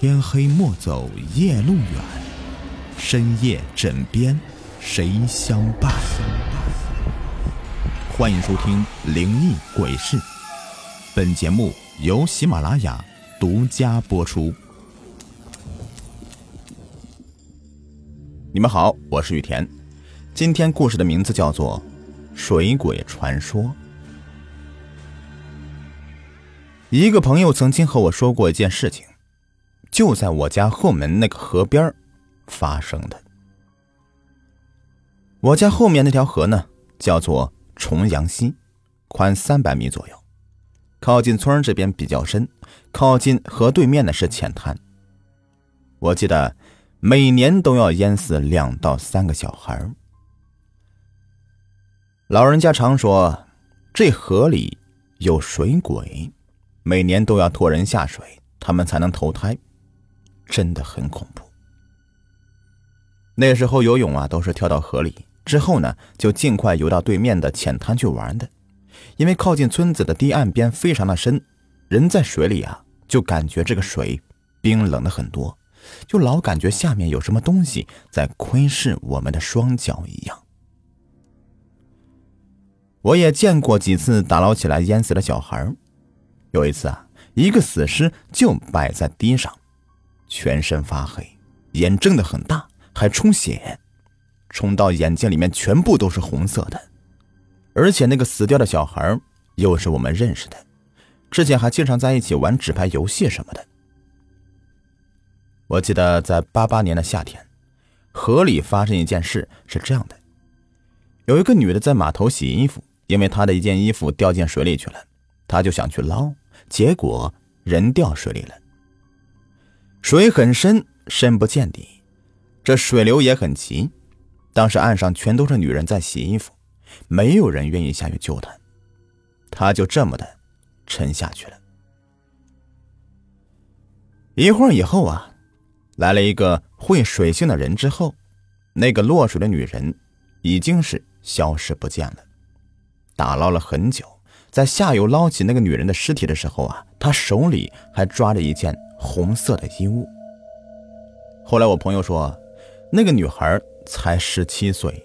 天黑莫走夜路远，深夜枕边谁相伴？欢迎收听《灵异鬼事》，本节目由喜马拉雅独家播出。你们好，我是雨田。今天故事的名字叫做《水鬼传说》。一个朋友曾经和我说过一件事情。就在我家后门那个河边发生的。我家后面那条河呢，叫做重阳溪，宽三百米左右，靠近村这边比较深，靠近河对面的是浅滩。我记得每年都要淹死两到三个小孩。老人家常说，这河里有水鬼，每年都要拖人下水，他们才能投胎。真的很恐怖。那时候游泳啊，都是跳到河里，之后呢，就尽快游到对面的浅滩去玩的。因为靠近村子的堤岸边非常的深，人在水里啊，就感觉这个水冰冷的很多，就老感觉下面有什么东西在窥视我们的双脚一样。我也见过几次打捞起来淹死的小孩，有一次啊，一个死尸就摆在堤上。全身发黑，眼睁得很大，还充血，冲到眼睛里面全部都是红色的。而且那个死掉的小孩又是我们认识的，之前还经常在一起玩纸牌游戏什么的。我记得在八八年的夏天，河里发生一件事，是这样的：有一个女的在码头洗衣服，因为她的一件衣服掉进水里去了，她就想去捞，结果人掉水里了。水很深，深不见底，这水流也很急。当时岸上全都是女人在洗衣服，没有人愿意下去救她，她就这么的沉下去了。一会儿以后啊，来了一个会水性的人，之后，那个落水的女人已经是消失不见了。打捞了很久，在下游捞起那个女人的尸体的时候啊，他手里还抓着一件。红色的衣物。后来我朋友说，那个女孩才十七岁。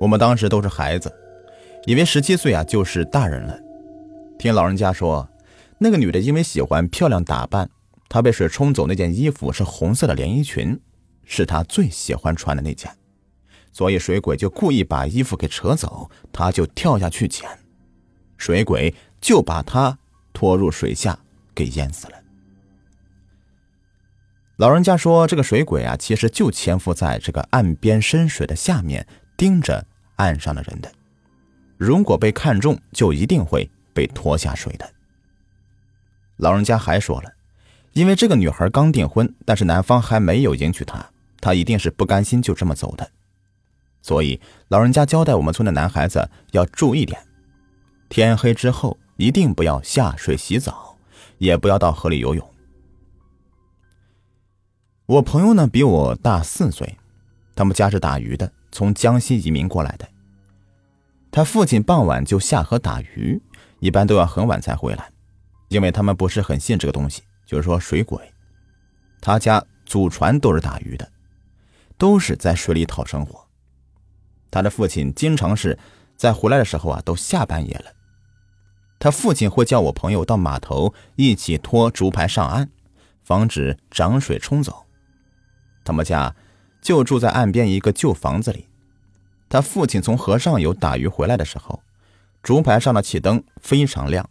我们当时都是孩子，以为十七岁啊就是大人了。听老人家说，那个女的因为喜欢漂亮打扮，她被水冲走那件衣服是红色的连衣裙，是她最喜欢穿的那件，所以水鬼就故意把衣服给扯走，她就跳下去捡，水鬼就把她拖入水下给淹死了。老人家说：“这个水鬼啊，其实就潜伏在这个岸边深水的下面，盯着岸上的人的。如果被看中，就一定会被拖下水的。”老人家还说了，因为这个女孩刚订婚，但是男方还没有迎娶她，她一定是不甘心就这么走的。所以老人家交代我们村的男孩子要注意点：天黑之后一定不要下水洗澡，也不要到河里游泳。我朋友呢比我大四岁，他们家是打鱼的，从江西移民过来的。他父亲傍晚就下河打鱼，一般都要很晚才回来，因为他们不是很信这个东西，就是说水鬼。他家祖传都是打鱼的，都是在水里讨生活。他的父亲经常是在回来的时候啊，都下半夜了。他父亲会叫我朋友到码头一起拖竹排上岸，防止涨水冲走。他们家就住在岸边一个旧房子里。他父亲从河上游打鱼回来的时候，竹排上的气灯非常亮。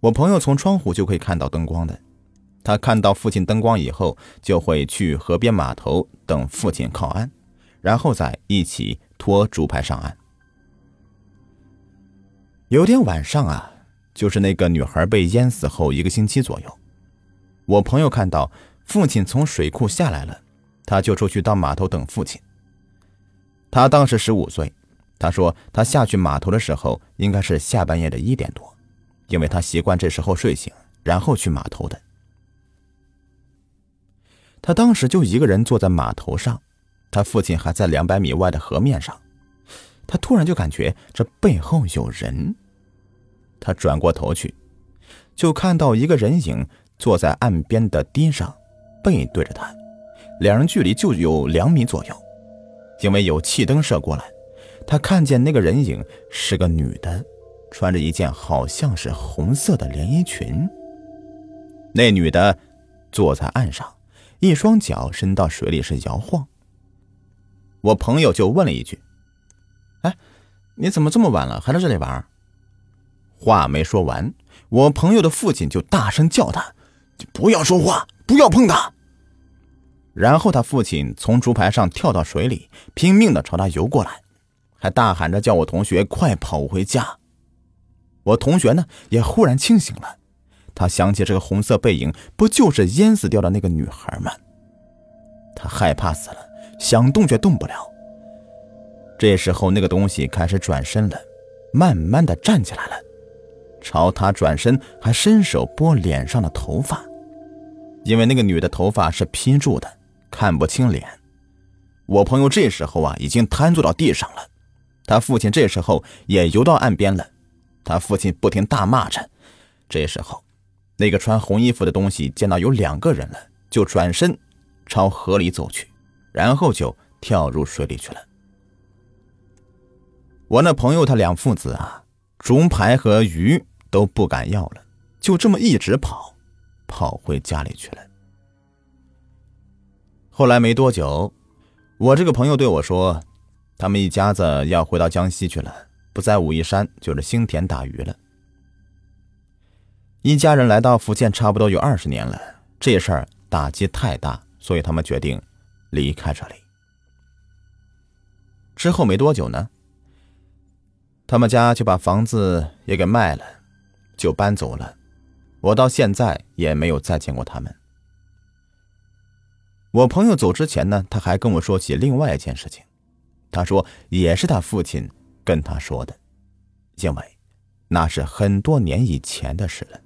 我朋友从窗户就可以看到灯光的。他看到父亲灯光以后，就会去河边码头等父亲靠岸，然后再一起拖竹排上岸。有天晚上啊，就是那个女孩被淹死后一个星期左右，我朋友看到。父亲从水库下来了，他就出去到码头等父亲。他当时十五岁，他说他下去码头的时候应该是下半夜的一点多，因为他习惯这时候睡醒，然后去码头的。他当时就一个人坐在码头上，他父亲还在两百米外的河面上。他突然就感觉这背后有人，他转过头去，就看到一个人影。坐在岸边的堤上，背对着他，两人距离就有两米左右。因为有气灯射过来，他看见那个人影是个女的，穿着一件好像是红色的连衣裙。那女的坐在岸上，一双脚伸到水里是摇晃。我朋友就问了一句：“哎，你怎么这么晚了还在这里玩？”话没说完，我朋友的父亲就大声叫他：“不要说话，不要碰他。”然后他父亲从竹排上跳到水里，拼命的朝他游过来，还大喊着叫我同学快跑回家。我同学呢也忽然清醒了，他想起这个红色背影不就是淹死掉的那个女孩吗？他害怕死了，想动却动不了。这时候那个东西开始转身了，慢慢的站起来了，朝他转身，还伸手拨脸上的头发，因为那个女的头发是披住的。看不清脸，我朋友这时候啊已经瘫坐到地上了，他父亲这时候也游到岸边了，他父亲不停大骂着。这时候，那个穿红衣服的东西见到有两个人了，就转身朝河里走去，然后就跳入水里去了。我那朋友他两父子啊，竹排和鱼都不敢要了，就这么一直跑，跑回家里去了。后来没多久，我这个朋友对我说，他们一家子要回到江西去了，不在武夷山，就是兴田打鱼了。一家人来到福建差不多有二十年了，这事儿打击太大，所以他们决定离开这里。之后没多久呢，他们家就把房子也给卖了，就搬走了。我到现在也没有再见过他们。我朋友走之前呢，他还跟我说起另外一件事情。他说也是他父亲跟他说的，因为那是很多年以前的事了。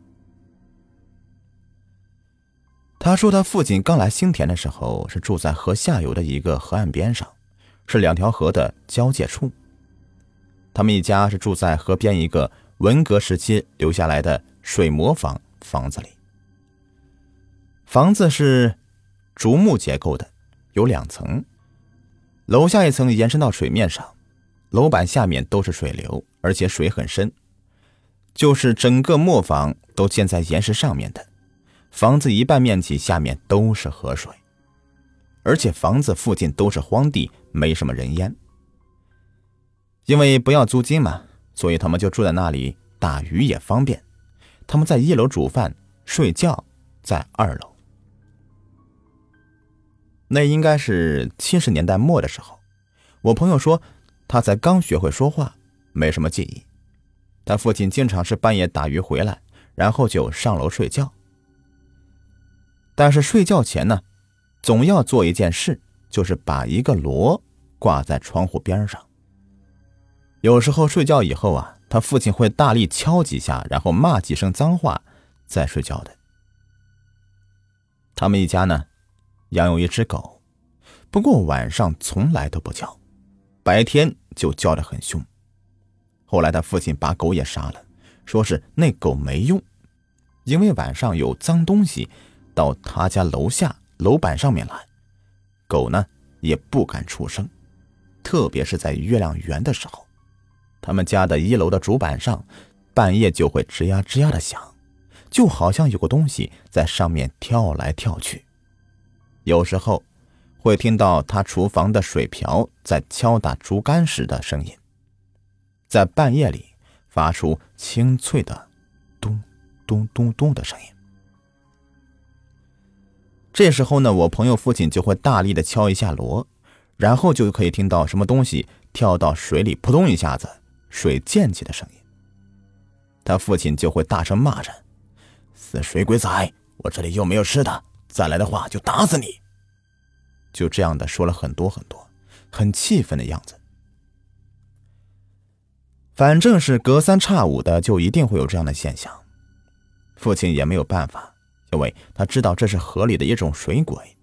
他说他父亲刚来兴田的时候是住在河下游的一个河岸边上，是两条河的交界处。他们一家是住在河边一个文革时期留下来的水磨坊房子里，房子是。竹木结构的，有两层，楼下一层延伸到水面上，楼板下面都是水流，而且水很深，就是整个磨坊都建在岩石上面的，房子一半面积下面都是河水，而且房子附近都是荒地，没什么人烟。因为不要租金嘛，所以他们就住在那里，打鱼也方便。他们在一楼煮饭、睡觉，在二楼。那应该是七十年代末的时候，我朋友说他才刚学会说话，没什么记忆。他父亲经常是半夜打鱼回来，然后就上楼睡觉。但是睡觉前呢，总要做一件事，就是把一个锣挂在窗户边上。有时候睡觉以后啊，他父亲会大力敲几下，然后骂几声脏话，再睡觉的。他们一家呢？养有一只狗，不过晚上从来都不叫，白天就叫得很凶。后来他父亲把狗也杀了，说是那狗没用，因为晚上有脏东西到他家楼下楼板上面来，狗呢也不敢出声，特别是在月亮圆的时候，他们家的一楼的主板上半夜就会吱呀吱呀的响，就好像有个东西在上面跳来跳去。有时候，会听到他厨房的水瓢在敲打竹竿时的声音，在半夜里发出清脆的“咚咚咚咚”的声音。这时候呢，我朋友父亲就会大力的敲一下锣，然后就可以听到什么东西跳到水里，扑通一下子，水溅起的声音。他父亲就会大声骂着：“死水鬼仔，我这里又没有吃的。”再来的话就打死你！就这样的说了很多很多，很气愤的样子。反正是隔三差五的，就一定会有这样的现象。父亲也没有办法，因为他知道这是河里的一种水鬼。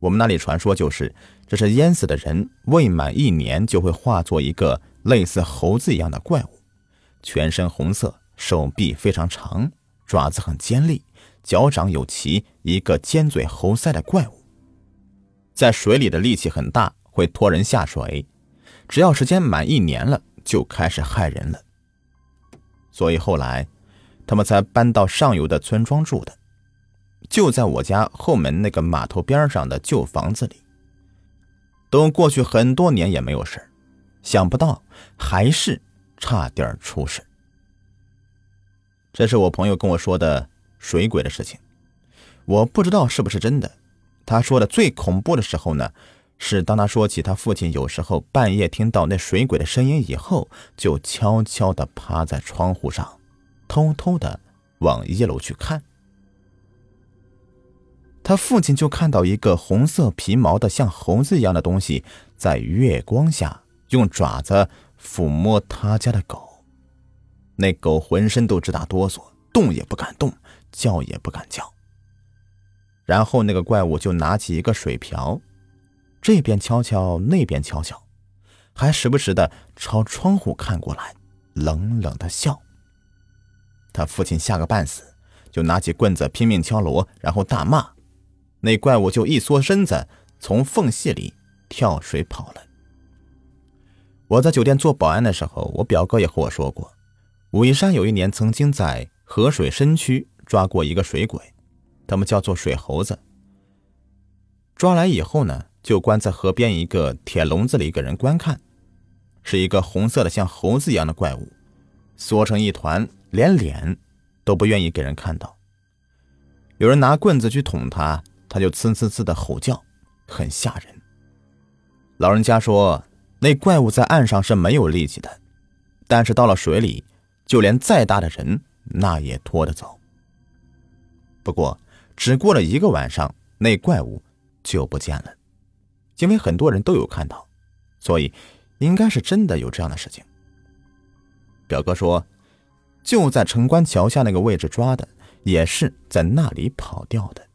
我们那里传说就是，这是淹死的人未满一年就会化作一个类似猴子一样的怪物，全身红色，手臂非常长，爪子很尖利。脚掌有鳍、一个尖嘴猴腮的怪物，在水里的力气很大，会拖人下水。只要时间满一年了，就开始害人了。所以后来，他们才搬到上游的村庄住的，就在我家后门那个码头边上的旧房子里。都过去很多年也没有事想不到还是差点出事。这是我朋友跟我说的水鬼的事情，我不知道是不是真的。他说的最恐怖的时候呢，是当他说起他父亲有时候半夜听到那水鬼的声音以后，就悄悄地趴在窗户上，偷偷地往一楼去看。他父亲就看到一个红色皮毛的像猴子一样的东西，在月光下用爪子抚摸他家的狗。那狗浑身都直打哆嗦，动也不敢动，叫也不敢叫。然后那个怪物就拿起一个水瓢，这边敲敲，那边敲敲，还时不时的朝窗户看过来，冷冷的笑。他父亲吓个半死，就拿起棍子拼命敲锣，然后大骂。那怪物就一缩身子，从缝隙里跳水跑了。我在酒店做保安的时候，我表哥也和我说过。武夷山有一年曾经在河水深区抓过一个水鬼，他们叫做水猴子。抓来以后呢，就关在河边一个铁笼子里给人观看，是一个红色的像猴子一样的怪物，缩成一团，连脸都不愿意给人看到。有人拿棍子去捅他，他就呲呲呲的吼叫，很吓人。老人家说，那怪物在岸上是没有力气的，但是到了水里。就连再大的人，那也拖得走。不过，只过了一个晚上，那怪物就不见了。因为很多人都有看到，所以应该是真的有这样的事情。表哥说，就在城关桥下那个位置抓的，也是在那里跑掉的。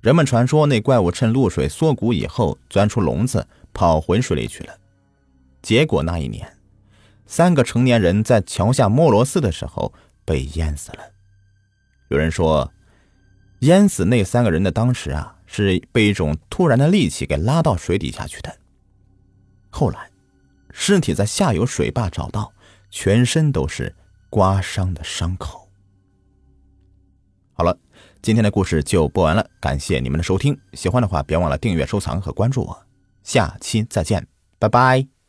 人们传说，那怪物趁露水缩骨以后，钻出笼子，跑回水里去了。结果那一年。三个成年人在桥下摸螺丝的时候被淹死了。有人说，淹死那三个人的当时啊，是被一种突然的力气给拉到水底下去的。后来，尸体在下游水坝找到，全身都是刮伤的伤口。好了，今天的故事就播完了，感谢你们的收听。喜欢的话，别忘了订阅、收藏和关注我。下期再见，拜拜。